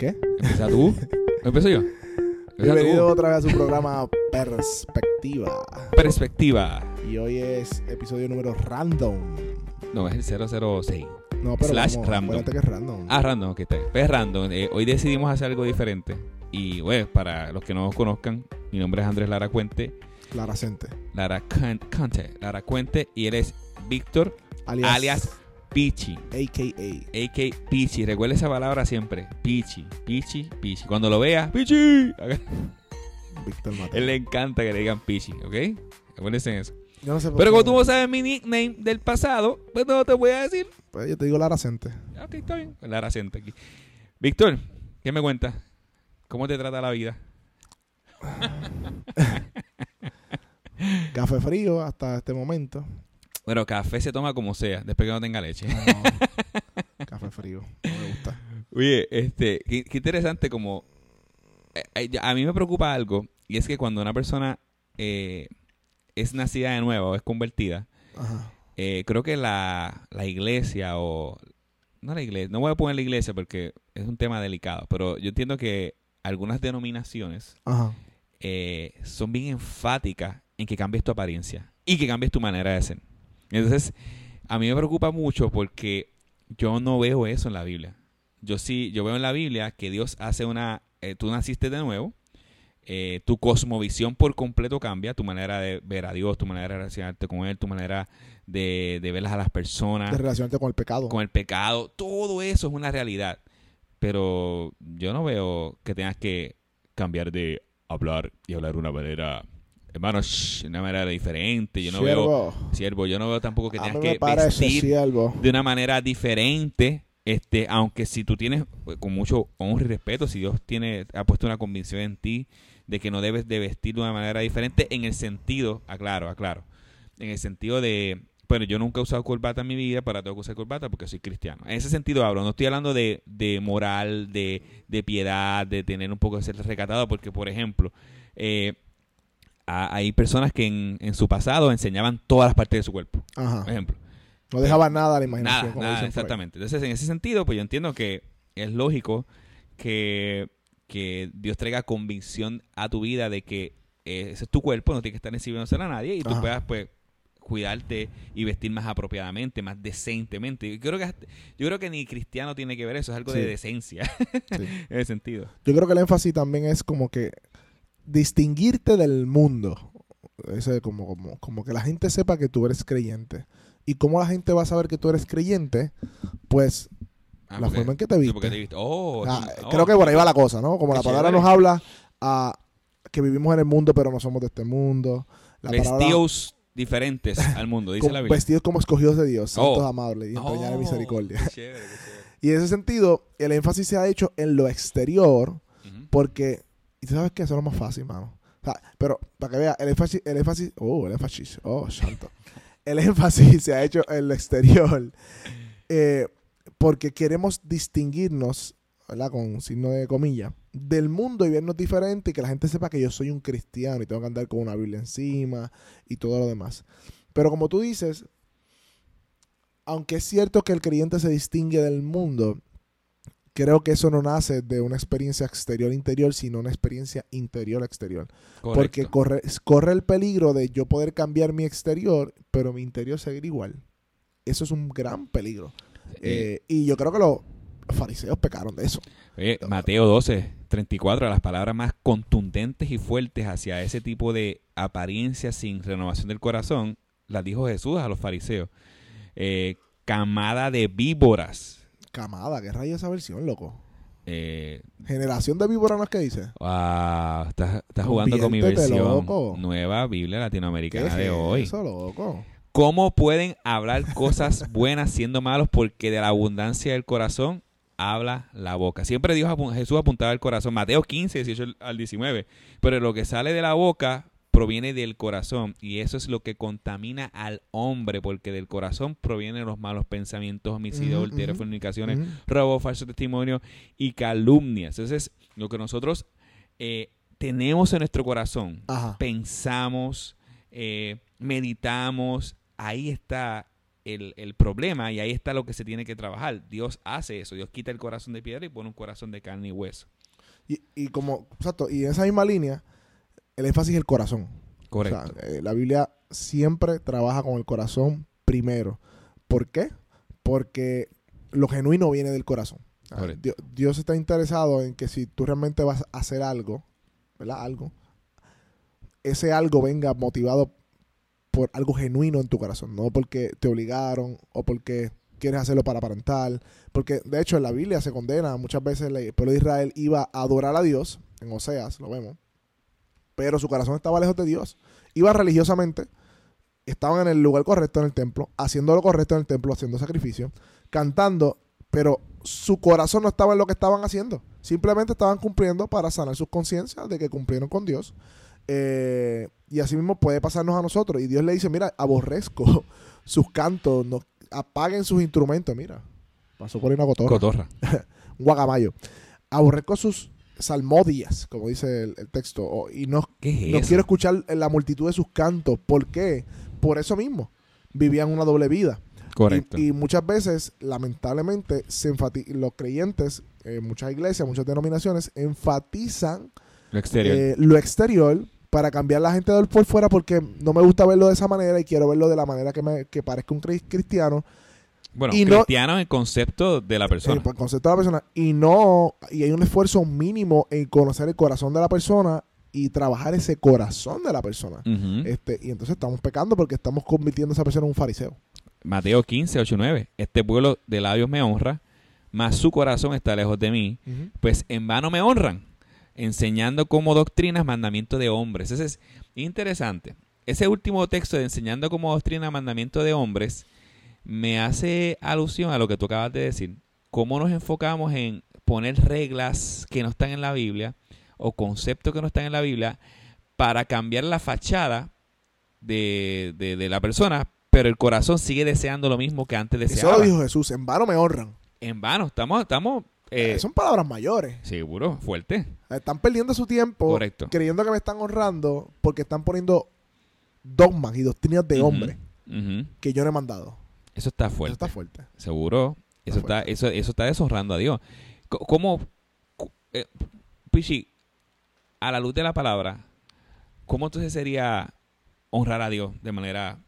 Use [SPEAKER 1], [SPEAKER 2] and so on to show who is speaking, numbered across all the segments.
[SPEAKER 1] ¿Qué?
[SPEAKER 2] Empieza tú. ¿Empiezo yo? Empieza
[SPEAKER 1] Bienvenido
[SPEAKER 2] tú.
[SPEAKER 1] otra vez a su programa Perspectiva.
[SPEAKER 2] Perspectiva.
[SPEAKER 1] Y hoy es episodio número random.
[SPEAKER 2] No, es el 006.
[SPEAKER 1] No, pero
[SPEAKER 2] Slash
[SPEAKER 1] como,
[SPEAKER 2] random.
[SPEAKER 1] que es random.
[SPEAKER 2] Ah, random, ok. Pues es random. Eh, hoy decidimos hacer algo diferente. Y, bueno, para los que no nos conozcan, mi nombre es Andrés Lara Cuente.
[SPEAKER 1] Lara Cente.
[SPEAKER 2] Lara Cante. Lara Cuente. Y él es Víctor,
[SPEAKER 1] Alias,
[SPEAKER 2] alias Pichi.
[SPEAKER 1] AKA.
[SPEAKER 2] A.K. Pichi. Recuerda esa palabra siempre. Pichi, Pichi, Pichi. Cuando lo veas, Pichi.
[SPEAKER 1] Víctor Mateo.
[SPEAKER 2] Él le encanta que le digan Pichi, ¿ok? Acuérdense en eso.
[SPEAKER 1] Yo no sé por
[SPEAKER 2] Pero
[SPEAKER 1] qué-
[SPEAKER 2] como tú no sabes mi nickname del pasado, pues no te voy a decir.
[SPEAKER 1] Pues yo te digo Lara Cente.
[SPEAKER 2] Ok, está bien. Lara siente aquí. Víctor, ¿qué me cuentas? ¿Cómo te trata la vida?
[SPEAKER 1] Café frío hasta este momento.
[SPEAKER 2] Bueno, café se toma como sea, después que no tenga leche.
[SPEAKER 1] No, café frío. No me gusta.
[SPEAKER 2] Oye, este, qué, qué interesante como... eh, eh, a mí me preocupa algo, y es que cuando una persona eh, es nacida de nuevo o es convertida,
[SPEAKER 1] Ajá.
[SPEAKER 2] eh, creo que la, la iglesia o... No la iglesia, no voy a poner la iglesia porque es un tema delicado, pero yo entiendo que algunas denominaciones
[SPEAKER 1] Ajá.
[SPEAKER 2] son bien enfáticas en que cambies tu apariencia y que cambies tu manera de ser. Entonces, a mí me preocupa mucho porque yo no veo eso en la Biblia. Yo sí, yo veo en la Biblia que Dios hace una, eh, tú naciste de nuevo, eh, tu cosmovisión por completo cambia, tu manera de ver a Dios, tu manera de relacionarte con Él, tu manera de, de verlas a las personas,
[SPEAKER 1] De relacionarte con el pecado.
[SPEAKER 2] con el pecado, todo eso es una realidad. Pero yo no veo que tengas que cambiar de hablar y hablar de una manera, hermano, shh, de una manera diferente. Yo no veo,
[SPEAKER 1] Siervo,
[SPEAKER 2] siervo, yo no veo tampoco que
[SPEAKER 1] a
[SPEAKER 2] tengas que vestir
[SPEAKER 1] siervo.
[SPEAKER 2] de una manera diferente. Este, aunque si tú tienes, pues, con mucho honor y respeto, si Dios tiene, ha puesto una convicción en ti de que no debes de vestir de una manera diferente, en el sentido, aclaro, aclaro, en el sentido de, bueno, yo nunca he usado corbata en mi vida, para tengo que usar corbata porque soy cristiano. En ese sentido hablo, no estoy hablando de, de moral, de, de piedad, de tener un poco de ser recatado, porque, por ejemplo, eh, ha- hay personas que en, en su pasado enseñaban todas las partes de su cuerpo,
[SPEAKER 1] Ajá.
[SPEAKER 2] por ejemplo.
[SPEAKER 1] No dejaba nada a la imaginación.
[SPEAKER 2] Nada,
[SPEAKER 1] como
[SPEAKER 2] exactamente. Entonces, en ese sentido, pues yo entiendo que es lógico que, que Dios traiga convicción a tu vida de que eh, ese es tu cuerpo, no tiene que estar exhibiéndose a nadie y tú
[SPEAKER 1] Ajá.
[SPEAKER 2] puedas, pues, cuidarte y vestir más apropiadamente, más decentemente. Yo creo que yo creo que ni cristiano tiene que ver eso, es algo de decencia
[SPEAKER 1] Sí.
[SPEAKER 2] en ese sentido.
[SPEAKER 1] Yo creo que el énfasis también es como que distinguirte del mundo. Ese, como, como, como que la gente sepa que tú eres creyente. ¿Y cómo la gente va a saber que tú eres creyente? Pues
[SPEAKER 2] Ah,
[SPEAKER 1] la
[SPEAKER 2] porque-
[SPEAKER 1] forma en que te viste.
[SPEAKER 2] te viste. Oh,
[SPEAKER 1] Ah,
[SPEAKER 2] sí, oh,
[SPEAKER 1] creo que por ahí va la cosa, ¿no? Como la palabra
[SPEAKER 2] chévere.
[SPEAKER 1] nos habla a que vivimos en el mundo pero no somos de este mundo. La palabra-
[SPEAKER 2] Vestidos diferentes al mundo, dice la Biblia.
[SPEAKER 1] vestidos como escogidos de Dios, santos
[SPEAKER 2] Oh.
[SPEAKER 1] amables y empeñar
[SPEAKER 2] Oh,
[SPEAKER 1] en misericordia.
[SPEAKER 2] qué chévere, qué chévere.
[SPEAKER 1] Y en ese sentido, el énfasis se ha hecho en lo exterior. Porque, y tú sabes que eso es lo más fácil, mano. O sea, pero para que vea, el énfasis, el énfasis, oh, el énfasis, oh, santo. El énfasis se ha hecho en lo exterior eh, porque queremos distinguirnos, ¿verdad? Con signo de comillas, del mundo y vernos diferente y que la gente sepa que yo soy un cristiano y tengo que andar con una Biblia encima y todo lo demás. Pero como tú dices, aunque es cierto que el creyente se distingue del mundo, creo que eso no nace de una experiencia exterior-interior, sino una experiencia interior-exterior. Porque corre, corre el peligro de yo poder cambiar mi exterior, pero mi interior seguir igual. Eso es un gran peligro.
[SPEAKER 2] Eh,
[SPEAKER 1] Eh, y yo creo que los fariseos pecaron de eso.
[SPEAKER 2] Oye, Mateo 12, 34, las palabras más contundentes y fuertes hacia ese tipo de apariencia sin renovación del corazón, las dijo Jesús a los fariseos. Eh, camada de víboras.
[SPEAKER 1] Camada, ¿qué rayos esa versión, loco?
[SPEAKER 2] Eh,
[SPEAKER 1] Generación de víboras, ¿no es que dice?
[SPEAKER 2] ah, estás, estás jugando con mi versión.
[SPEAKER 1] loco.
[SPEAKER 2] Nueva Biblia
[SPEAKER 1] ¿Qué
[SPEAKER 2] latinoamericana de hoy.
[SPEAKER 1] eso, loco?
[SPEAKER 2] ¿Cómo pueden hablar cosas buenas siendo malos? Porque de la abundancia del corazón habla la boca. Siempre Dios Jesús apuntaba al corazón. Mateo 15, 18 al 19. Pero lo que sale de la boca proviene del corazón y eso es lo que contamina al hombre porque del corazón provienen los malos pensamientos, homicidios, adulterios,
[SPEAKER 1] ujú.
[SPEAKER 2] fornicaciones,
[SPEAKER 1] Ujú.
[SPEAKER 2] robo, falso testimonio y calumnias. Entonces, lo que nosotros eh, tenemos en nuestro corazón,
[SPEAKER 1] Ajá.
[SPEAKER 2] pensamos, eh, meditamos, ahí está el, el problema y ahí está lo que se tiene que trabajar. Dios hace eso. Dios quita el corazón de piedra y pone un corazón de carne y hueso.
[SPEAKER 1] Y, y como, exacto, y en esa misma línea, el énfasis es el corazón.
[SPEAKER 2] Correcto.
[SPEAKER 1] O sea, eh, la Biblia siempre trabaja con el corazón primero. ¿Por qué? Porque lo genuino viene del corazón. Ah. Dios, Dios está interesado en que si tú realmente vas a hacer algo, ¿verdad? Algo, ese algo venga motivado por algo genuino en tu corazón, no porque te obligaron o porque quieres hacerlo para aparentar. Porque de hecho en la Biblia se condena, muchas veces el pueblo de Israel iba a adorar a Dios, en Oseas lo vemos, pero su corazón estaba lejos de Dios. Iba religiosamente, estaban en el lugar correcto en el templo, haciendo lo correcto en el templo, haciendo sacrificio, cantando, pero su corazón no estaba en lo que estaban haciendo. Simplemente estaban cumpliendo para sanar sus conciencias de que cumplieron con Dios. Eh, y así mismo puede pasarnos a nosotros. Y Dios le dice, mira, aborrezco sus cantos, no, apaguen sus instrumentos. Mira, pasó por ahí una cotorra,
[SPEAKER 2] Cotorra.
[SPEAKER 1] guacamayo. Aborrezco sus salmodias, como dice el, el texto. o- y no,
[SPEAKER 2] ¿Qué es
[SPEAKER 1] no quiero escuchar la multitud de sus cantos. ¿Por qué? Por eso mismo. Vivían una doble vida.
[SPEAKER 2] Correcto.
[SPEAKER 1] Y, y muchas veces, lamentablemente, se los creyentes, en muchas iglesias, muchas denominaciones, enfatizan
[SPEAKER 2] lo exterior.
[SPEAKER 1] eh, lo exterior para cambiar la gente del por fuera porque no me gusta verlo de esa manera y quiero verlo de la manera que, me, que parezca un cri- cristiano
[SPEAKER 2] bueno,
[SPEAKER 1] y no-
[SPEAKER 2] cristiano en el concepto de la persona.
[SPEAKER 1] eh, por el concepto de la persona y no y hay un esfuerzo mínimo en conocer el corazón de la persona y trabajar ese corazón de la persona este y entonces estamos pecando porque estamos convirtiendo a esa persona en un fariseo
[SPEAKER 2] Mateo 15, 8 y 9. Este pueblo de labios me honra, mas su corazón está lejos de mí. Pues en vano me honran, enseñando como doctrinas mandamiento de hombres. Ese es interesante. Ese último texto de enseñando como doctrina mandamiento de hombres me hace alusión a lo que tú acabas de decir. Cómo nos enfocamos en poner reglas que no están en la Biblia o conceptos que no están en la Biblia para cambiar la fachada de, de- de la persona, pero el corazón sigue deseando lo mismo que antes
[SPEAKER 1] eso
[SPEAKER 2] deseaba.
[SPEAKER 1] lo dijo Jesús en vano me honran
[SPEAKER 2] En vano, estamos, estamos eh,
[SPEAKER 1] Eh, son palabras mayores
[SPEAKER 2] seguro, fuerte.
[SPEAKER 1] están perdiendo su tiempo
[SPEAKER 2] Correcto.
[SPEAKER 1] creyendo que me están honrando porque están poniendo dogmas y doctrinas de hombre que yo no he mandado
[SPEAKER 2] Eso está
[SPEAKER 1] Eso
[SPEAKER 2] fuerte.
[SPEAKER 1] está fuerte
[SPEAKER 2] Seguro. Eso
[SPEAKER 1] Está
[SPEAKER 2] está, eso, eso está deshonrando a Dios. ¿Cómo, eh, Pichi, a la luz de la palabra, cómo entonces sería honrar a Dios de manera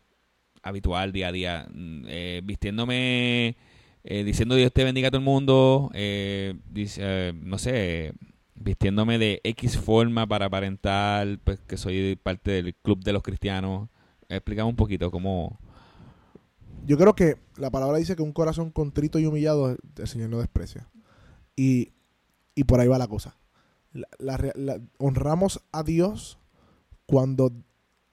[SPEAKER 2] habitual, día a día? Mm, eh, vistiéndome, eh, diciendo Dios te bendiga a todo el mundo, eh, dice, no sé, vistiéndome de X forma para aparentar pues, que soy parte del club de los cristianos. Explícame un poquito cómo...
[SPEAKER 1] Yo creo que la palabra dice que un corazón contrito y humillado el Señor no desprecia. Y, y por ahí va la cosa. La- la honramos a Dios cuando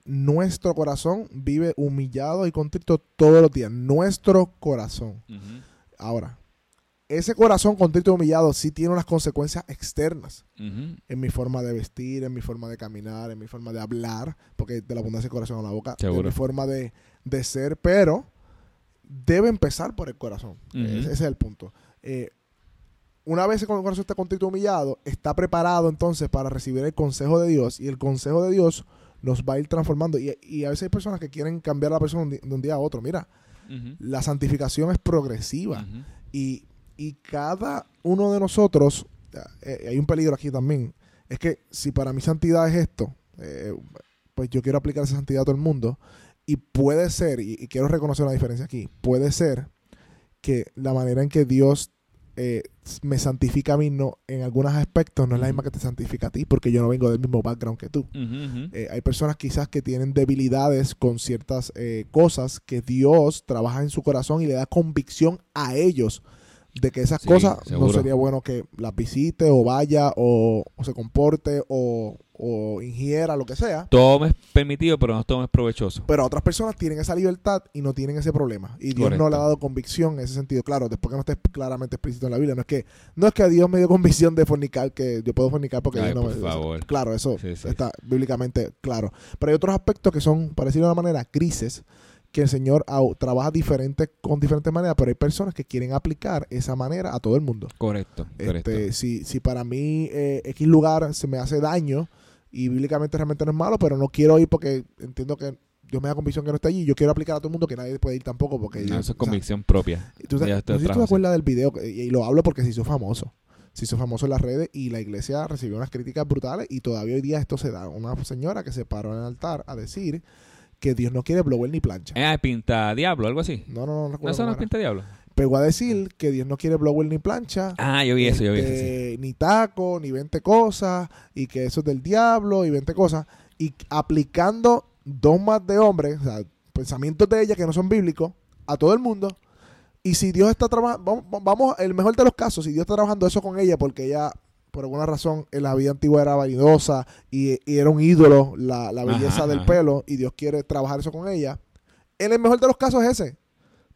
[SPEAKER 1] nuestro corazón vive humillado y contrito todos los días. Nuestro corazón. Ahora, ese corazón contrito y humillado sí tiene unas consecuencias externas en mi forma de vestir, en mi forma de caminar, en mi forma de hablar, porque de la abundancia del corazón a la boca,
[SPEAKER 2] Seguro.
[SPEAKER 1] en mi forma de, de ser, pero debe empezar por el corazón. Ese, ese es el punto. Eh, una vez que el corazón está contrito y humillado, está preparado entonces para recibir el consejo de Dios y el consejo de Dios nos va a ir transformando. Y, y a veces hay personas que quieren cambiar a la persona de un día a otro. Mira, la santificación es progresiva. Y, y cada uno de nosotros, eh, hay un peligro aquí también, es que si para mí santidad es esto, eh, pues yo quiero aplicar esa santidad a todo el mundo. Y puede ser, y, y quiero reconocer una diferencia aquí, puede ser que la manera en que Dios eh, me santifica a mí no, en algunos aspectos no es la misma que te santifica a ti, porque yo no vengo del mismo background que tú. Eh, hay personas quizás que tienen debilidades con ciertas eh, cosas que Dios trabaja en su corazón y le da convicción a ellos de que esas
[SPEAKER 2] Sí,
[SPEAKER 1] cosas no sería bueno que las visite o vaya o, o se comporte o, o ingiera lo que sea.
[SPEAKER 2] Todo es permitido, pero no todo es provechoso.
[SPEAKER 1] Pero otras personas tienen esa libertad y no tienen ese problema. Y Dios no le ha dado convicción en ese sentido. Claro, después que no esté claramente explícito en la Biblia. No es que no es que Dios me dio convicción de fornicar, que yo puedo fornicar porque
[SPEAKER 2] Ay,
[SPEAKER 1] Dios no
[SPEAKER 2] por
[SPEAKER 1] me...
[SPEAKER 2] favor.
[SPEAKER 1] Claro, eso
[SPEAKER 2] Sí, sí.
[SPEAKER 1] está bíblicamente claro. Pero hay otros aspectos que son, para decirlo de una manera, grises, que el Señor trabaja diferentes, con diferentes maneras, pero hay personas que quieren aplicar esa manera a todo el mundo.
[SPEAKER 2] Correcto, correcto.
[SPEAKER 1] Este, si, si para mí eh, X lugar se me hace daño y bíblicamente realmente no es malo, pero no quiero ir porque entiendo que Dios me da convicción que no está allí, yo quiero aplicar a todo el mundo que nadie puede ir tampoco porque...
[SPEAKER 2] No,
[SPEAKER 1] yo-
[SPEAKER 2] eso es
[SPEAKER 1] o sea,
[SPEAKER 2] convicción propia.
[SPEAKER 1] tú no sé si tú te acuerdas del video, y, y lo hablo porque se hizo famoso. Se hizo famoso en las redes y la iglesia recibió unas críticas brutales y todavía hoy día esto se da. Una señora que se paró en el altar a decir que Dios no quiere blower ni plancha.
[SPEAKER 2] Eh, pinta diablo, algo así.
[SPEAKER 1] No, no, no
[SPEAKER 2] ¿No
[SPEAKER 1] recuerdo.
[SPEAKER 2] eso no
[SPEAKER 1] era.
[SPEAKER 2] pinta diablo?
[SPEAKER 1] Pegó a decir que Dios no quiere blower ni plancha.
[SPEAKER 2] Ah, yo vi eso, yo vi eso. sí.
[SPEAKER 1] este, Ni taco, ni 20 cosas, y que eso es del diablo, y 20 cosas. Y aplicando dogmas de hombres, o sea, pensamientos de ella que no son bíblicos, a todo el mundo. Y si Dios está trabajando, vamos, vamos, el mejor de los casos, si Dios está trabajando eso con ella, porque ella, por alguna razón, en la vida antigua era vanidosa y, y era un ídolo la, la belleza
[SPEAKER 2] Ajá,
[SPEAKER 1] del
[SPEAKER 2] ajá.
[SPEAKER 1] pelo, y Dios quiere trabajar eso con ella. En el mejor de los casos es ese.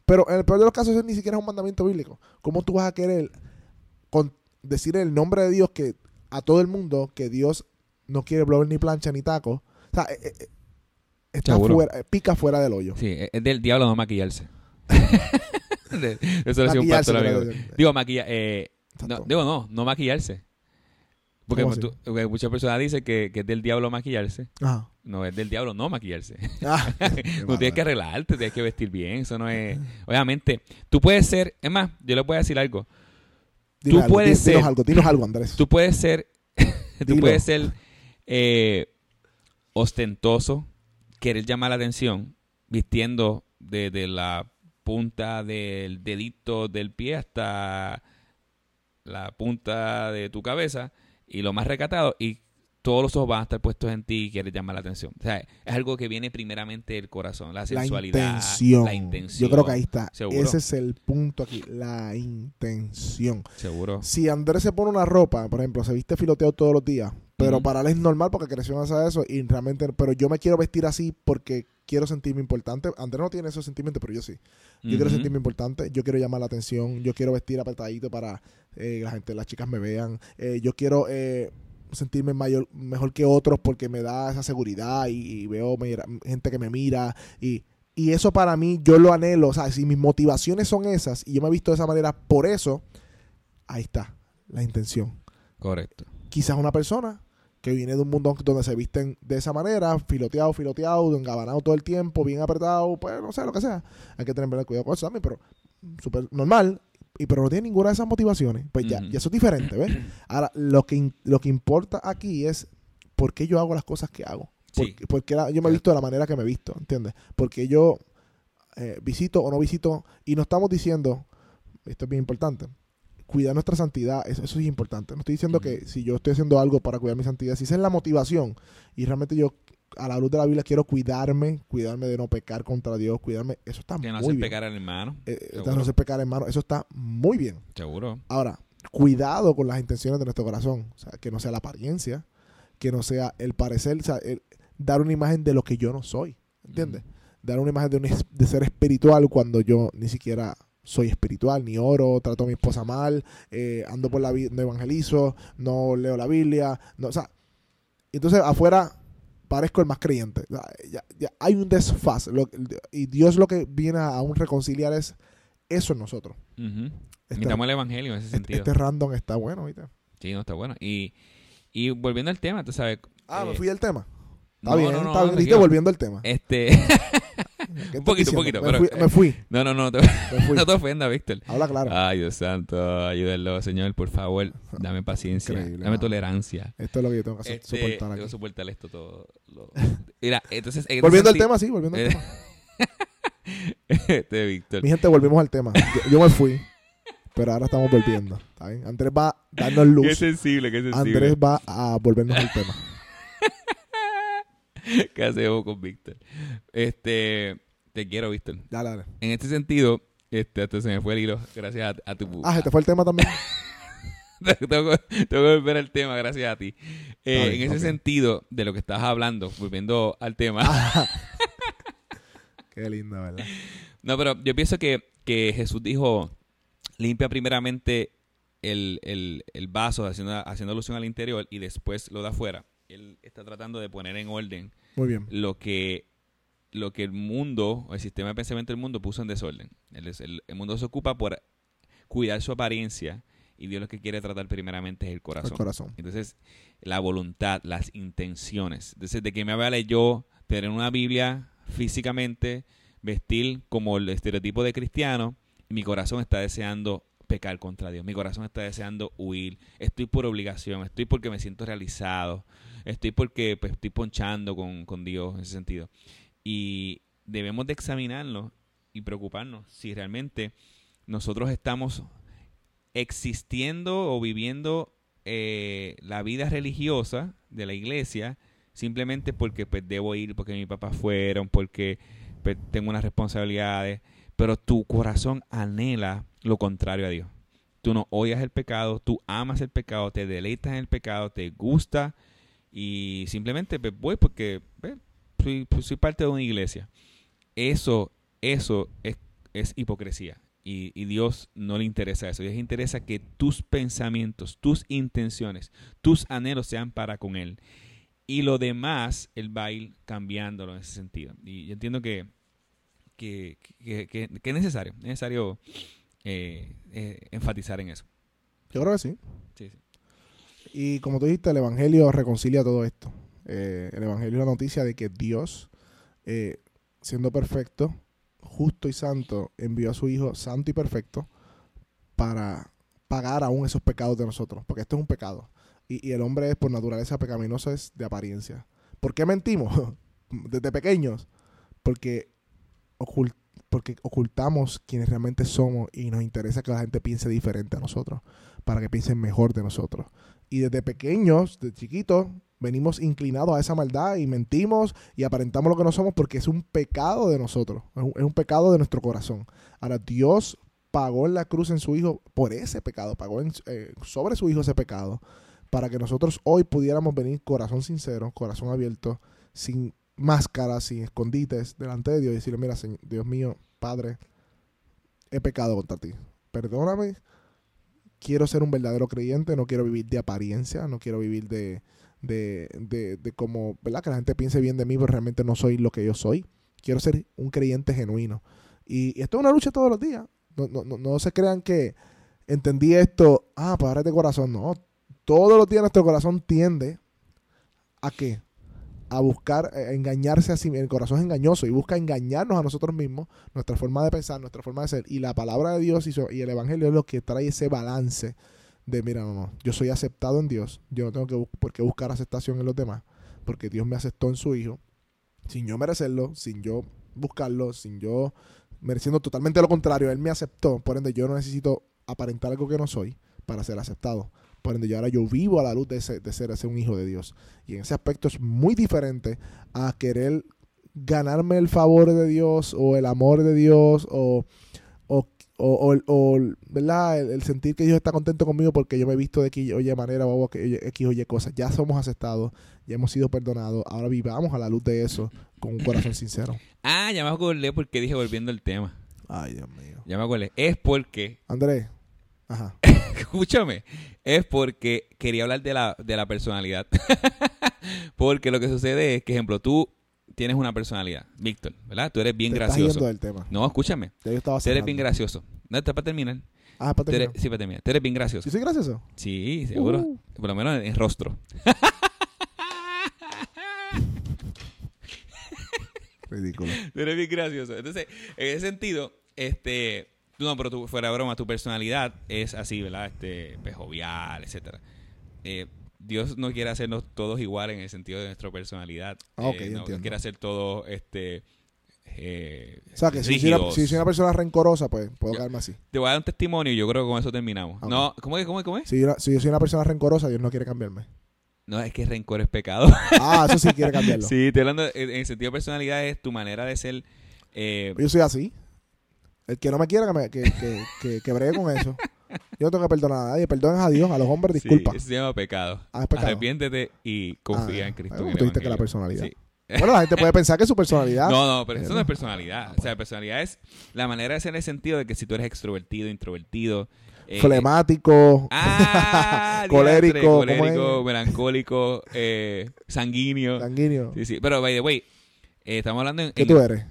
[SPEAKER 1] Pero en el peor de los casos ese ni siquiera es un mandamiento bíblico. ¿Cómo tú vas a querer con, decir el nombre de Dios que a todo el mundo que Dios no quiere blower ni plancha ni taco? O sea, eh, eh, está fuera, eh, pica fuera del hoyo.
[SPEAKER 2] Sí, es del diablo no maquillarse. Eso lo decía un
[SPEAKER 1] Maquillarse,
[SPEAKER 2] pastor amigo. Digo, no,
[SPEAKER 1] Exacto.
[SPEAKER 2] digo, no, no maquillarse. Porque
[SPEAKER 1] ¿Cómo
[SPEAKER 2] tú- porque muchas personas dicen que, que es del diablo maquillarse.
[SPEAKER 1] Ajá.
[SPEAKER 2] No, es del diablo no maquillarse.
[SPEAKER 1] Ah,
[SPEAKER 2] Tú tienes que arreglarte, tienes que vestir bien. Eso no es. Obviamente, tú puedes ser. Es más, yo le voy a decir algo.
[SPEAKER 1] Dime
[SPEAKER 2] tú
[SPEAKER 1] algo,
[SPEAKER 2] puedes
[SPEAKER 1] dinos
[SPEAKER 2] ser-
[SPEAKER 1] algo, dinos algo, Andrés.
[SPEAKER 2] Tú puedes ser. tú
[SPEAKER 1] Dilo.
[SPEAKER 2] puedes ser eh, ostentoso, querer llamar la atención, vistiendo desde la punta del dedito del pie hasta la punta de tu cabeza y lo más recatado y todos los ojos van a estar puestos en ti y quieres llamar la atención. O sea, es algo que viene primeramente del corazón, la
[SPEAKER 1] la
[SPEAKER 2] sensualidad,
[SPEAKER 1] intención.
[SPEAKER 2] la intención.
[SPEAKER 1] Yo creo que ahí está.
[SPEAKER 2] Seguro.
[SPEAKER 1] Ese es el punto aquí, la intención.
[SPEAKER 2] Seguro.
[SPEAKER 1] Si Andrés se pone una ropa, por ejemplo, se viste filoteado todos los días, pero para él es normal porque creció en esa eso y realmente, pero yo me quiero vestir así porque quiero sentirme importante. Andrés no tiene esos sentimientos, pero yo sí. Yo quiero sentirme importante, yo quiero llamar la atención, yo quiero vestir apretadito para eh, que la gente, las chicas me vean, eh, yo quiero eh, sentirme mayor, mejor que otros porque me da esa seguridad y, y veo mira- gente que me mira y, y eso para mí yo lo anhelo, o sea, si mis motivaciones son esas y yo me he visto de esa manera por eso, ahí está la intención.
[SPEAKER 2] Correcto.
[SPEAKER 1] Quizás una persona que viene de un mundo donde se visten de esa manera, filoteado, filoteado, engabanado todo el tiempo, bien apretado, pues no sé, lo que sea. Hay que tener cuidado con eso también, pero súper normal, y pero no tiene ninguna de esas motivaciones. Pues ya, ya eso es diferente, ¿ves? Ahora, lo que, lo que importa aquí es por qué yo hago las cosas que hago. Por,
[SPEAKER 2] Sí.
[SPEAKER 1] por qué la- yo me he visto de la manera que me he visto, ¿entiendes? Porque yo eh, visito o no visito, y no estamos diciendo, esto es bien importante, cuidar nuestra santidad, eso, eso es importante. No estoy diciendo que si yo estoy haciendo algo para cuidar mi santidad, si esa es la motivación, y realmente yo a la luz de la Biblia quiero cuidarme, cuidarme de no pecar contra Dios, cuidarme, eso está
[SPEAKER 2] Que no
[SPEAKER 1] muy bien.
[SPEAKER 2] pecar al hermano.
[SPEAKER 1] Eh, eh, no hacer pecar, hermano, eso está muy bien.
[SPEAKER 2] Seguro.
[SPEAKER 1] Ahora, cuidado con las intenciones de nuestro corazón. O sea, que no sea la apariencia, que no sea el parecer, o sea, el- dar una imagen de lo que yo no soy. ¿Entiendes? Dar una imagen de, un de ser espiritual cuando yo ni siquiera soy espiritual, ni oro, trato a mi esposa mal, eh, ando por la vida, no evangelizo, no leo la Biblia, no, o sea, entonces afuera parezco el más creyente. O sea, ya- ya hay un desfaz lo- y Dios lo que viene a aún reconciliar es eso en nosotros. Este-
[SPEAKER 2] Necesitamos el evangelio en ese
[SPEAKER 1] este,
[SPEAKER 2] sentido.
[SPEAKER 1] este random está bueno, ¿viste?
[SPEAKER 2] Sí, no, está bueno. Y, y volviendo al tema, tú sabes.
[SPEAKER 1] Ah,
[SPEAKER 2] eh,
[SPEAKER 1] me fui del tema. Está
[SPEAKER 2] no,
[SPEAKER 1] bien,
[SPEAKER 2] no, no,
[SPEAKER 1] está bien. volviendo al tema.
[SPEAKER 2] Este.
[SPEAKER 1] ¿Qué
[SPEAKER 2] un poquito, un poquito,
[SPEAKER 1] Me,
[SPEAKER 2] pero-
[SPEAKER 1] fui, me fui,
[SPEAKER 2] no, no, no, te, no te ofendas, Víctor.
[SPEAKER 1] Habla claro.
[SPEAKER 2] Ay, Dios santo, ayúdenlo, Señor, por favor. Dame paciencia,
[SPEAKER 1] Increíble,
[SPEAKER 2] dame tolerancia.
[SPEAKER 1] Esto es lo que yo tengo que
[SPEAKER 2] Este,
[SPEAKER 1] soportar
[SPEAKER 2] tengo
[SPEAKER 1] aquí.
[SPEAKER 2] que soportar esto todo. lo- Mira, entonces. en
[SPEAKER 1] Volviendo al tema, sí, volviendo al
[SPEAKER 2] Eh,
[SPEAKER 1] tema.
[SPEAKER 2] Este, Víctor.
[SPEAKER 1] Mi gente, volvimos al tema. Yo, yo me fui, pero ahora estamos volviendo. ¿Está bien? Andrés va a darnos
[SPEAKER 2] Qué
[SPEAKER 1] luz.
[SPEAKER 2] sensible, qué sensible.
[SPEAKER 1] Andrés va a volvernos al tema.
[SPEAKER 2] ¿Qué hacemos con Víctor? Este. Te quiero, Víctor.
[SPEAKER 1] Dale, dale.
[SPEAKER 2] En este sentido, este, hasta se me fue el hilo, gracias a, a tu...
[SPEAKER 1] Ah, ¿se te fue el tema también?
[SPEAKER 2] tengo, que- volver al tema, gracias a ti. Eh, en ese sentido, de lo que estabas hablando, volviendo al tema.
[SPEAKER 1] Ah. Qué lindo, ¿verdad?
[SPEAKER 2] No, pero yo pienso que, que Jesús dijo, limpia primeramente el, el, el vaso, haciendo, haciendo alusión al interior, y después lo de afuera. Él está tratando de poner en orden
[SPEAKER 1] Muy bien.
[SPEAKER 2] lo que lo que el mundo, el sistema de pensamiento del mundo puso en desorden. El, el- el mundo se ocupa por cuidar su apariencia y Dios lo que quiere tratar primeramente es el corazón.
[SPEAKER 1] El corazón.
[SPEAKER 2] Entonces, la voluntad, las intenciones. Entonces, ¿de qué me vale yo tener una Biblia físicamente vestir como el estereotipo de cristiano y mi corazón está deseando pecar contra Dios. Mi corazón está deseando huir. Estoy por obligación, estoy porque me siento realizado, estoy porque pues, estoy ponchando con, con Dios en ese sentido. Y debemos de examinarlo y preocuparnos si realmente nosotros estamos existiendo o viviendo eh, la vida religiosa de la iglesia simplemente porque pues, debo ir, porque mi papá fueron, porque pues, tengo unas responsabilidades, pero tu corazón anhela lo contrario a Dios. Tú no odias el pecado, tú amas el pecado, te deleitas en el pecado, te gusta y simplemente pues, voy porque pues, soy, pues, soy, parte de una iglesia. Eso, eso es, es hipocresía. Y, y, Dios no le interesa eso. Dios le interesa que tus pensamientos, tus intenciones, tus anhelos sean para con Él. Y lo demás, Él va a ir cambiándolo en ese sentido. Y yo entiendo que, que, que, que es necesario, es necesario eh, eh, enfatizar en eso.
[SPEAKER 1] Yo creo que sí.
[SPEAKER 2] Sí, sí.
[SPEAKER 1] Y como tú dijiste, el Evangelio reconcilia todo esto. Eh, el Evangelio es la noticia de que Dios, eh, siendo perfecto, justo y santo, envió a su Hijo santo y perfecto para pagar aún esos pecados de nosotros. Porque esto es un pecado. Y, el hombre es por naturaleza pecaminoso, es de apariencia. ¿Por qué mentimos? Desde pequeños. Porque porque ocultamos quienes realmente somos y nos interesa que la gente piense diferente a nosotros, para que piensen mejor de nosotros. Y desde pequeños, de chiquitos, venimos inclinados a esa maldad y mentimos y aparentamos lo que no somos porque es un pecado de nosotros, es un, pecado de nuestro corazón. Ahora Dios pagó en la cruz en su Hijo por ese pecado, pagó eh, sobre su Hijo ese pecado, para que nosotros hoy pudiéramos venir corazón sincero, corazón abierto, sin máscaras, sin escondites delante de Dios y decirle, mira, Señor, Dios mío, Padre, he pecado contra ti. Perdóname. Quiero ser un verdadero creyente, no quiero vivir de apariencia, no quiero vivir de, de, de, de como, ¿verdad? Que la gente piense bien de mí, pero realmente no soy lo que yo soy. Quiero ser un creyente genuino. Y, esto es una lucha todos los días. No, no, no, no se crean que entendí esto, ah, pues ahora es de corazón. No, todos los días nuestro corazón tiende a qué? a buscar a engañarse a sí mismo. El corazón es engañoso y busca engañarnos a nosotros mismos, nuestra forma de pensar, nuestra forma de ser. Y la palabra de Dios y, y el Evangelio es lo que trae ese balance de, mira, no, yo soy aceptado en Dios, yo no tengo que por qué buscar aceptación en los demás, porque Dios me aceptó en su Hijo, sin yo merecerlo, sin yo buscarlo, sin yo mereciendo totalmente lo contrario, Él me aceptó, por ende yo no necesito aparentar algo que no soy para ser aceptado. Por ende, yo ahora yo vivo a la luz de, ese, de ser ese un hijo de Dios. Y en ese aspecto es muy diferente a querer ganarme el favor de Dios o el amor de Dios o, o, o, o ¿verdad? El, el, sentir que Dios está contento conmigo porque yo me he visto de X o Y manera o X o Y cosas. Ya somos aceptados, ya hemos sido perdonados. Ahora vivamos a la luz de eso con un corazón sincero.
[SPEAKER 2] Ah, ya me acordé porque dije volviendo al tema.
[SPEAKER 1] Ay, Dios mío.
[SPEAKER 2] Ya me acordé. Es porque...
[SPEAKER 1] Andrés. Ajá.
[SPEAKER 2] Escúchame, es porque quería hablar de la, de la personalidad. porque lo que sucede es que, ejemplo, tú tienes una personalidad, Víctor, ¿verdad? Tú eres bien
[SPEAKER 1] Te
[SPEAKER 2] gracioso.
[SPEAKER 1] Estás del tema.
[SPEAKER 2] No, escúchame.
[SPEAKER 1] Ya yo estaba
[SPEAKER 2] Tú eres bien gracioso. No, está para terminar.
[SPEAKER 1] Ah, para
[SPEAKER 2] Tú eres-
[SPEAKER 1] terminar.
[SPEAKER 2] sí, para terminar. Tú eres bien gracioso.
[SPEAKER 1] ¿Yo soy gracioso?
[SPEAKER 2] Sí, seguro.
[SPEAKER 1] Uh.
[SPEAKER 2] Por lo menos en, en rostro.
[SPEAKER 1] Ridículo.
[SPEAKER 2] Tú eres bien gracioso. Entonces, en ese sentido, este, tú no, pero tú, fuera de broma, tu personalidad es así, ¿verdad? Este, pues, jovial, etcétera. Eh, Dios no quiere hacernos todos iguales en el sentido de nuestra personalidad.
[SPEAKER 1] Ah, ok,
[SPEAKER 2] Eh, no
[SPEAKER 1] entiendo.
[SPEAKER 2] quiere hacer todos, este, eh,
[SPEAKER 1] O sea, que si soy, una, si soy una persona rencorosa, pues puedo quedarme así.
[SPEAKER 2] Te voy a dar un testimonio y yo creo que con eso terminamos. No, ¿cómo es? ¿Cómo es? ¿Cómo es?
[SPEAKER 1] Si yo, si yo soy una persona rencorosa, Dios no quiere cambiarme.
[SPEAKER 2] No, es que rencor es pecado.
[SPEAKER 1] Ah, eso sí quiere cambiarlo.
[SPEAKER 2] sí, estoy hablando en en el sentido de personalidad es tu manera de ser. eh,
[SPEAKER 1] Yo soy así. El que no me quiera, que, me, que, que, que, que bregue con eso. Yo no tengo que perdonar a nadie. Perdones a Dios, a los hombres,
[SPEAKER 2] sí,
[SPEAKER 1] disculpa.
[SPEAKER 2] eso se llama pecado.
[SPEAKER 1] Ah, es pecado.
[SPEAKER 2] Arrepiéntete y confía
[SPEAKER 1] Ah,
[SPEAKER 2] en Cristo.
[SPEAKER 1] tú dijiste que la personalidad.
[SPEAKER 2] Sí.
[SPEAKER 1] Bueno, la gente puede pensar que es su personalidad.
[SPEAKER 2] No, no, pero eso
[SPEAKER 1] Pero-
[SPEAKER 2] no es personalidad. O sea, personalidad es la manera de ser en el sentido de que si tú eres extrovertido, introvertido. eh,
[SPEAKER 1] Flemático.
[SPEAKER 2] Ah,
[SPEAKER 1] Colérico,
[SPEAKER 2] melancólico, eh, sanguíneo.
[SPEAKER 1] sanguíneo.
[SPEAKER 2] Sí, sí. Pero, by the way, eh, estamos hablando en.
[SPEAKER 1] ¿Qué
[SPEAKER 2] en-
[SPEAKER 1] tú eres?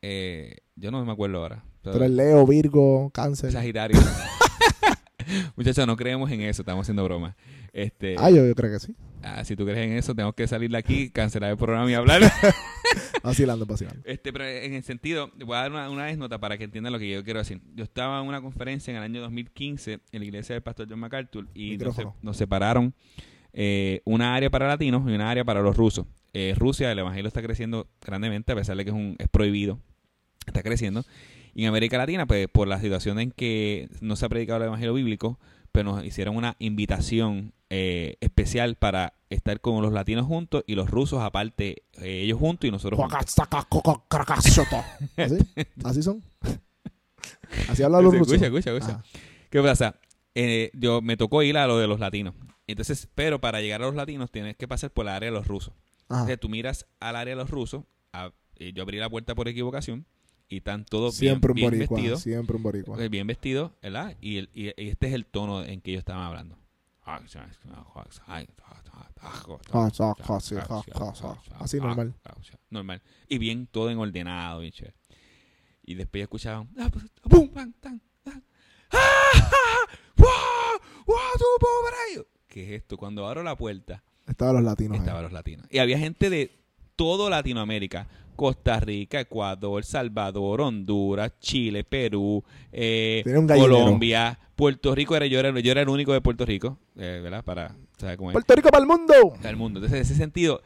[SPEAKER 2] eh, yo no me acuerdo ahora.
[SPEAKER 1] Tú eres Leo, Virgo, Cáncer.
[SPEAKER 2] Sagitario. Muchachos, no creemos en eso, estamos haciendo broma. Este,
[SPEAKER 1] Ah, yo, yo creo que sí.
[SPEAKER 2] ah, si tú crees en eso, tenemos que salir de aquí, cancelar el programa y hablar.
[SPEAKER 1] Vacilando, vacilando.
[SPEAKER 2] Este, pero en el sentido, voy a dar una, una nota para que entiendan lo que yo quiero decir. Yo estaba en una conferencia en el año 2015 en la iglesia del pastor John MacArthur y nos separaron eh, una área para latinos y una área para los rusos. Eh, Rusia, el evangelio está creciendo grandemente, a pesar de que es, un, es prohibido, está creciendo. Y en América Latina, pues por la situación en que no se ha predicado el evangelio bíblico, pero nos hicieron una invitación eh, especial para estar con los latinos juntos y los rusos aparte, eh, ellos juntos y nosotros juntos.
[SPEAKER 1] ¿Así? ¿Así son? Así hablan los rusos.
[SPEAKER 2] escucha, escucha, escucha. ¿Qué pasa? Eh, yo me tocó ir a lo de los latinos. Entonces, pero para llegar a los latinos tienes que pasar por el área de los rusos.
[SPEAKER 1] Ajá.
[SPEAKER 2] Entonces, tú miras al área de los rusos. a- yo abrí la puerta por equivocación y están todos
[SPEAKER 1] Siempre un
[SPEAKER 2] bien, bien
[SPEAKER 1] boricua.
[SPEAKER 2] vestidos.
[SPEAKER 1] Siempre un boricua.
[SPEAKER 2] eh, Bien vestidos, ¿verdad? Y, el- y- y este es el tono en que ellos estaban hablando.
[SPEAKER 1] Ah. Así normal.
[SPEAKER 2] Normal. Y bien, todo en ordenado, bien chévere. Y después escuchaban. "Ah, pues. ¡Ah! ¡Ah! ¿Qué es esto? Cuando abro la puerta,
[SPEAKER 1] Estaban los latinos.
[SPEAKER 2] estaban los latinos. Y había gente de todo Latinoamérica. Costa Rica, Ecuador, Salvador, Honduras, Chile, Perú, eh. Colombia, Puerto Rico. Era, yo, era, yo era el único de Puerto Rico, eh, ¿verdad? Para, ¿sabes cómo es?
[SPEAKER 1] Puerto Rico para el mundo.
[SPEAKER 2] Del mundo. Entonces, en ese sentido,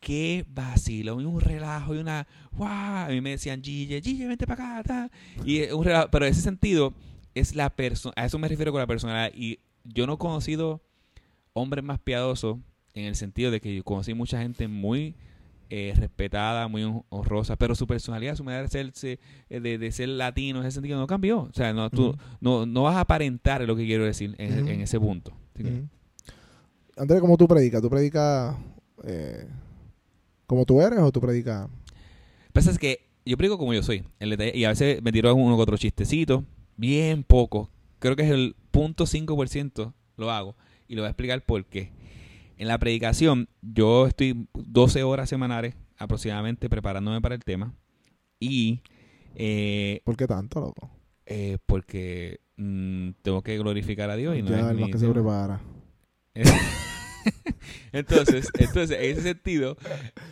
[SPEAKER 2] qué vacilo, y un relajo, y una, wow, a mí me decían, Gille, Gille, vente para acá, ta". y un relajo, pero en ese sentido, es la persona, a eso me refiero con la personalidad, y yo no he conocido hombres más piadosos, en el sentido de que yo conocí mucha gente muy eh, respetada, muy hon- honrosa, pero su personalidad, su manera de ser, se- eh, de, de ser latino, en ese sentido, no cambió. O sea, no, tú, no, no vas a aparentar lo que quiero decir en, ese punto. ¿sí?
[SPEAKER 1] Andrés, ¿cómo tú predicas? ¿Tú predicas eh, como tú eres o tú predicas?
[SPEAKER 2] pasa es que yo predico como yo soy. El detalle- y a veces me tiro uno que otro chistecito. Bien poco. Creo que es el punto 5% lo hago. Y lo voy a explicar por qué. En la predicación, yo estoy 12 horas semanales aproximadamente preparándome para el tema. Y eh,
[SPEAKER 1] ¿Por qué tanto, loco?
[SPEAKER 2] eh, porque mm, tengo que glorificar a Dios y no
[SPEAKER 1] ya,
[SPEAKER 2] es
[SPEAKER 1] el más que se
[SPEAKER 2] tema.
[SPEAKER 1] prepara.
[SPEAKER 2] entonces, entonces, en ese sentido,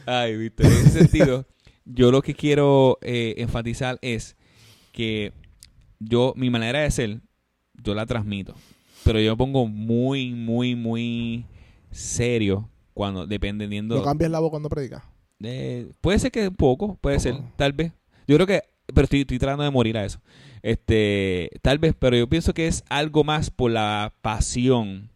[SPEAKER 2] ay, Víctor, en ese sentido, yo lo que quiero eh, enfatizar es que yo, mi manera de ser, yo la transmito. Pero yo me pongo muy, muy, muy serio cuando, dependiendo.
[SPEAKER 1] ¿No cambias la voz cuando predicas?
[SPEAKER 2] Eh, puede ser que un poco, puede ser, tal vez. Yo creo que, pero estoy, estoy tratando de morir a eso. Este, tal vez, pero yo pienso que es algo más por la pasión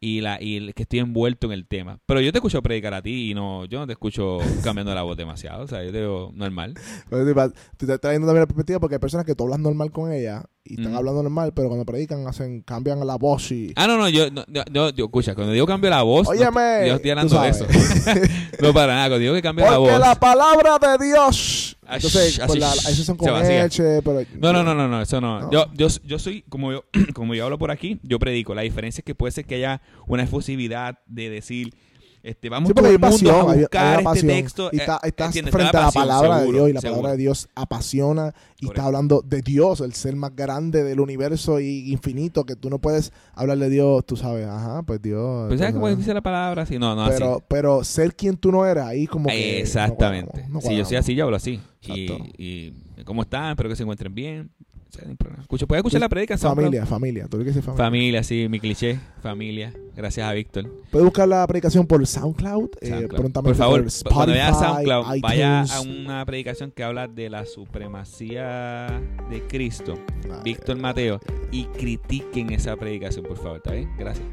[SPEAKER 2] y la y el que estoy envuelto en el tema. Pero yo te escucho predicar a ti y no, yo no te escucho cambiando la voz demasiado, o sea, yo te veo normal.
[SPEAKER 1] Pero estoy trayendo también la perspectiva porque hay personas que tú hablas normal con ella y están hablando normal, pero cuando predican hacen cambian la voz y...
[SPEAKER 2] Ah, no, no, yo, no, yo, escucha, cuando digo cambio la voz, no-
[SPEAKER 1] Óyeme,
[SPEAKER 2] yo estoy hablando de eso. no para nada, cuando digo que cambio la
[SPEAKER 1] Porque
[SPEAKER 2] voz.
[SPEAKER 1] la palabra de Dios. Entonces, pues la, son con leche, pero...
[SPEAKER 2] No, no, no, no, no, eso no.
[SPEAKER 1] No.
[SPEAKER 2] Yo, yo, yo soy, como yo, como yo hablo por aquí, yo predico. La diferencia es que puede ser que haya una efusividad de decir, este, vamos
[SPEAKER 1] Sí,
[SPEAKER 2] todo el
[SPEAKER 1] hay
[SPEAKER 2] mundo
[SPEAKER 1] pasión,
[SPEAKER 2] a buscar este
[SPEAKER 1] pasión.
[SPEAKER 2] texto.
[SPEAKER 1] Y está-
[SPEAKER 2] eh,
[SPEAKER 1] estás
[SPEAKER 2] ¿entiendes?
[SPEAKER 1] frente
[SPEAKER 2] Está
[SPEAKER 1] a la
[SPEAKER 2] pasión,
[SPEAKER 1] palabra de
[SPEAKER 2] seguro,
[SPEAKER 1] Dios y la
[SPEAKER 2] seguro.
[SPEAKER 1] palabra de Dios apasiona y
[SPEAKER 2] Correcto.
[SPEAKER 1] está hablando de Dios, el ser más grande del universo y infinito, que tú no puedes hablar de Dios, tú sabes, ajá, pues Dios.
[SPEAKER 2] Pues, ¿sabes cómo dice la palabra? Sí, no, no,
[SPEAKER 1] pero,
[SPEAKER 2] así.
[SPEAKER 1] pero ser quien tú no eres, ahí como que...
[SPEAKER 2] Exactamente.
[SPEAKER 1] no cuadramos, no
[SPEAKER 2] si yo soy
[SPEAKER 1] cuadramos.
[SPEAKER 2] así, yo hablo así. Y, y, ¿cómo están? Espero que se encuentren bien. O sea, no hay problema. Escucha, ¿Puedes escuchar la predica?
[SPEAKER 1] Familia, familia, tú que familia.
[SPEAKER 2] Familia, sí, mi cliché. Familia. Gracias a Víctor.
[SPEAKER 1] Puedes buscar la predicación por SoundCloud, eh, prontamente
[SPEAKER 2] Por favor,
[SPEAKER 1] Spotify,
[SPEAKER 2] cuando vaya a SoundCloud, vaya a
[SPEAKER 1] iTunes.
[SPEAKER 2] una predicación que habla de la supremacía de Cristo,
[SPEAKER 1] Ay,
[SPEAKER 2] Víctor Mateo, y critiquen esa predicación, por favor, ¿está bien? Gracias.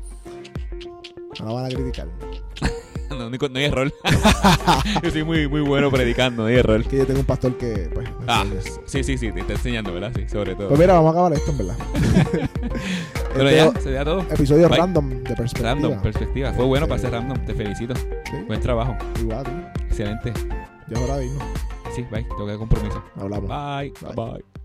[SPEAKER 1] No la van a criticar.
[SPEAKER 2] No, no, no hay error. Yo soy muy, muy bueno predicando, no hay error.
[SPEAKER 1] Que yo tengo un pastor que, pues, ¿me
[SPEAKER 2] Ah, sí, sí, sí, te está enseñando, ¿verdad? Sí, sobre todo.
[SPEAKER 1] Pues mira, vamos a acabar esto, en verdad.
[SPEAKER 2] Pero
[SPEAKER 1] Este
[SPEAKER 2] ya, sería todo.
[SPEAKER 1] Episodio
[SPEAKER 2] Bye.
[SPEAKER 1] random de perspectiva.
[SPEAKER 2] Random, perspectiva. Fue bueno
[SPEAKER 1] Sí.
[SPEAKER 2] para ser random, te felicito.
[SPEAKER 1] Sí,
[SPEAKER 2] Buen trabajo,
[SPEAKER 1] igual, tío.
[SPEAKER 2] excelente.
[SPEAKER 1] Ya es hora de irnos.
[SPEAKER 2] Sí, bye, tengo que compromiso.
[SPEAKER 1] Hablamos.
[SPEAKER 2] Bye,
[SPEAKER 1] Bye.
[SPEAKER 2] bye.